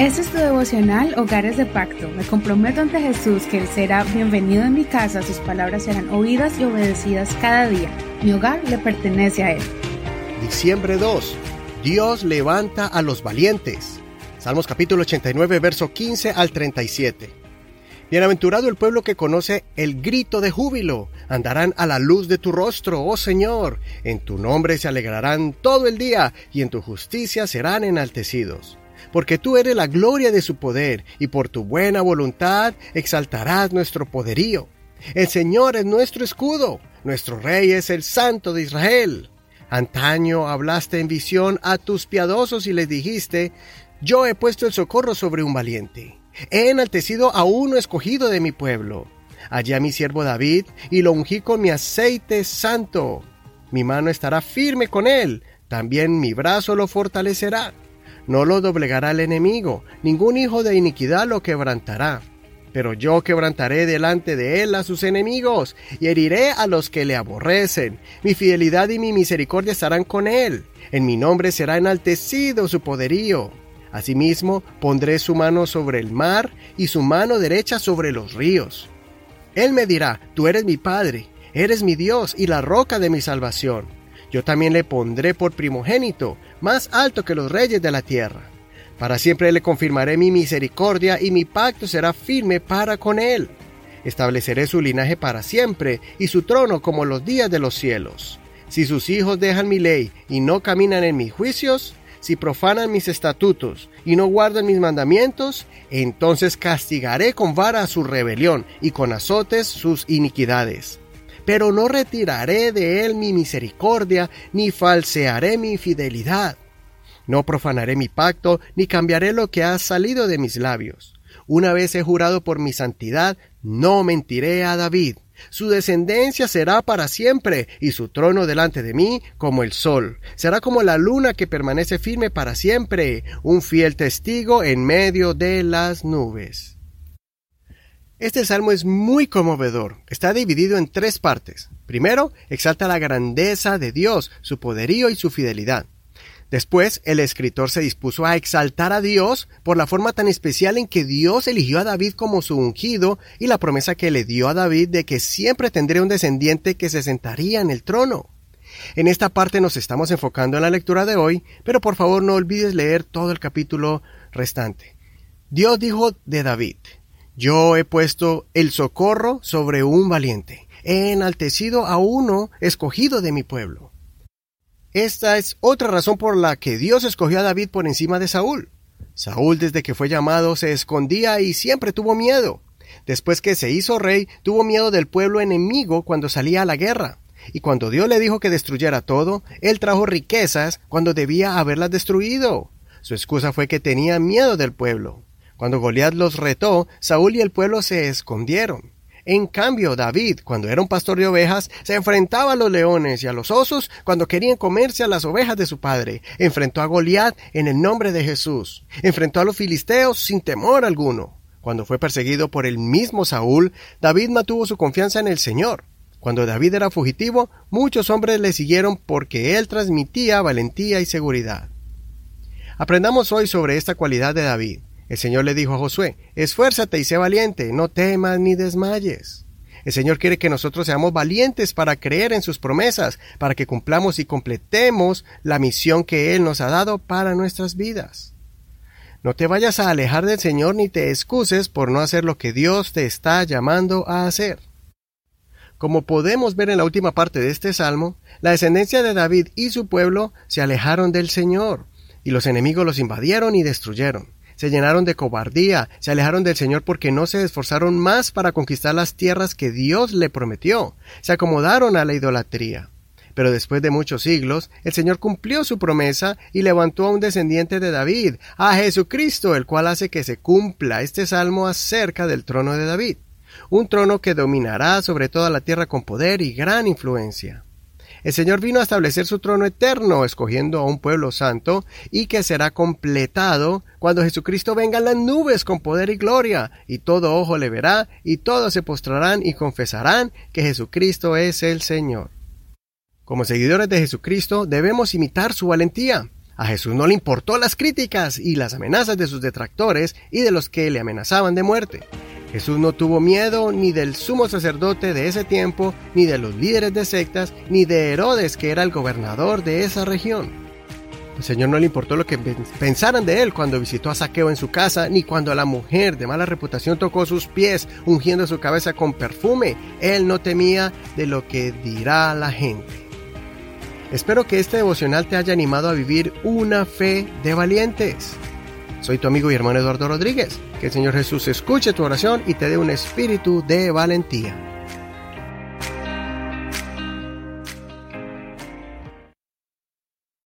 Este es tu devocional Hogares de Pacto. Me comprometo ante Jesús que Él será bienvenido en mi casa, sus palabras serán oídas y obedecidas cada día. Mi hogar le pertenece a Él. Diciembre 2. Dios levanta a los valientes. Salmos capítulo 89, verso 15 al 37. Bienaventurado el pueblo que conoce el grito de júbilo. Andarán a la luz de tu rostro, oh Señor. En tu nombre se alegrarán todo el día y en tu justicia serán enaltecidos porque tú eres la gloria de su poder, y por tu buena voluntad exaltarás nuestro poderío. El Señor es nuestro escudo, nuestro Rey es el Santo de Israel. Antaño hablaste en visión a tus piadosos y les dijiste, yo he puesto el socorro sobre un valiente. He enaltecido a uno escogido de mi pueblo. Allí a mi siervo David, y lo ungí con mi aceite santo. Mi mano estará firme con él, también mi brazo lo fortalecerá. No lo doblegará el enemigo, ningún hijo de iniquidad lo quebrantará. Pero yo quebrantaré delante de él a sus enemigos, y heriré a los que le aborrecen. Mi fidelidad y mi misericordia estarán con él. En mi nombre será enaltecido su poderío. Asimismo, pondré su mano sobre el mar y su mano derecha sobre los ríos. Él me dirá, Tú eres mi Padre, eres mi Dios y la roca de mi salvación. Yo también le pondré por primogénito, más alto que los reyes de la tierra. Para siempre le confirmaré mi misericordia y mi pacto será firme para con él. Estableceré su linaje para siempre y su trono como los días de los cielos. Si sus hijos dejan mi ley y no caminan en mis juicios, si profanan mis estatutos y no guardan mis mandamientos, entonces castigaré con vara su rebelión y con azotes sus iniquidades pero no retiraré de él mi misericordia, ni falsearé mi fidelidad. No profanaré mi pacto, ni cambiaré lo que ha salido de mis labios. Una vez he jurado por mi santidad, no mentiré a David. Su descendencia será para siempre, y su trono delante de mí como el sol. Será como la luna que permanece firme para siempre, un fiel testigo en medio de las nubes. Este salmo es muy conmovedor. Está dividido en tres partes. Primero, exalta la grandeza de Dios, su poderío y su fidelidad. Después, el escritor se dispuso a exaltar a Dios por la forma tan especial en que Dios eligió a David como su ungido y la promesa que le dio a David de que siempre tendría un descendiente que se sentaría en el trono. En esta parte nos estamos enfocando en la lectura de hoy, pero por favor no olvides leer todo el capítulo restante. Dios dijo de David, yo he puesto el socorro sobre un valiente. He enaltecido a uno escogido de mi pueblo. Esta es otra razón por la que Dios escogió a David por encima de Saúl. Saúl desde que fue llamado se escondía y siempre tuvo miedo. Después que se hizo rey, tuvo miedo del pueblo enemigo cuando salía a la guerra. Y cuando Dios le dijo que destruyera todo, él trajo riquezas cuando debía haberlas destruido. Su excusa fue que tenía miedo del pueblo. Cuando Goliat los retó, Saúl y el pueblo se escondieron. En cambio, David, cuando era un pastor de ovejas, se enfrentaba a los leones y a los osos cuando querían comerse a las ovejas de su padre. Enfrentó a Goliat en el nombre de Jesús. Enfrentó a los filisteos sin temor alguno. Cuando fue perseguido por el mismo Saúl, David mantuvo su confianza en el Señor. Cuando David era fugitivo, muchos hombres le siguieron porque él transmitía valentía y seguridad. Aprendamos hoy sobre esta cualidad de David. El Señor le dijo a Josué, esfuérzate y sé valiente, no temas ni desmayes. El Señor quiere que nosotros seamos valientes para creer en sus promesas, para que cumplamos y completemos la misión que Él nos ha dado para nuestras vidas. No te vayas a alejar del Señor ni te excuses por no hacer lo que Dios te está llamando a hacer. Como podemos ver en la última parte de este salmo, la descendencia de David y su pueblo se alejaron del Señor, y los enemigos los invadieron y destruyeron se llenaron de cobardía, se alejaron del Señor porque no se esforzaron más para conquistar las tierras que Dios le prometió, se acomodaron a la idolatría. Pero después de muchos siglos, el Señor cumplió su promesa y levantó a un descendiente de David, a Jesucristo, el cual hace que se cumpla este salmo acerca del trono de David, un trono que dominará sobre toda la tierra con poder y gran influencia. El Señor vino a establecer su trono eterno, escogiendo a un pueblo santo, y que será completado cuando Jesucristo venga en las nubes con poder y gloria, y todo ojo le verá, y todos se postrarán y confesarán que Jesucristo es el Señor. Como seguidores de Jesucristo debemos imitar su valentía. A Jesús no le importó las críticas y las amenazas de sus detractores y de los que le amenazaban de muerte. Jesús no tuvo miedo ni del sumo sacerdote de ese tiempo, ni de los líderes de sectas, ni de Herodes, que era el gobernador de esa región. El Señor no le importó lo que pensaran de él cuando visitó a Saqueo en su casa, ni cuando la mujer de mala reputación tocó sus pies, ungiendo su cabeza con perfume. Él no temía de lo que dirá la gente. Espero que este devocional te haya animado a vivir una fe de valientes. Soy tu amigo y hermano Eduardo Rodríguez. Que el Señor Jesús escuche tu oración y te dé un espíritu de valentía.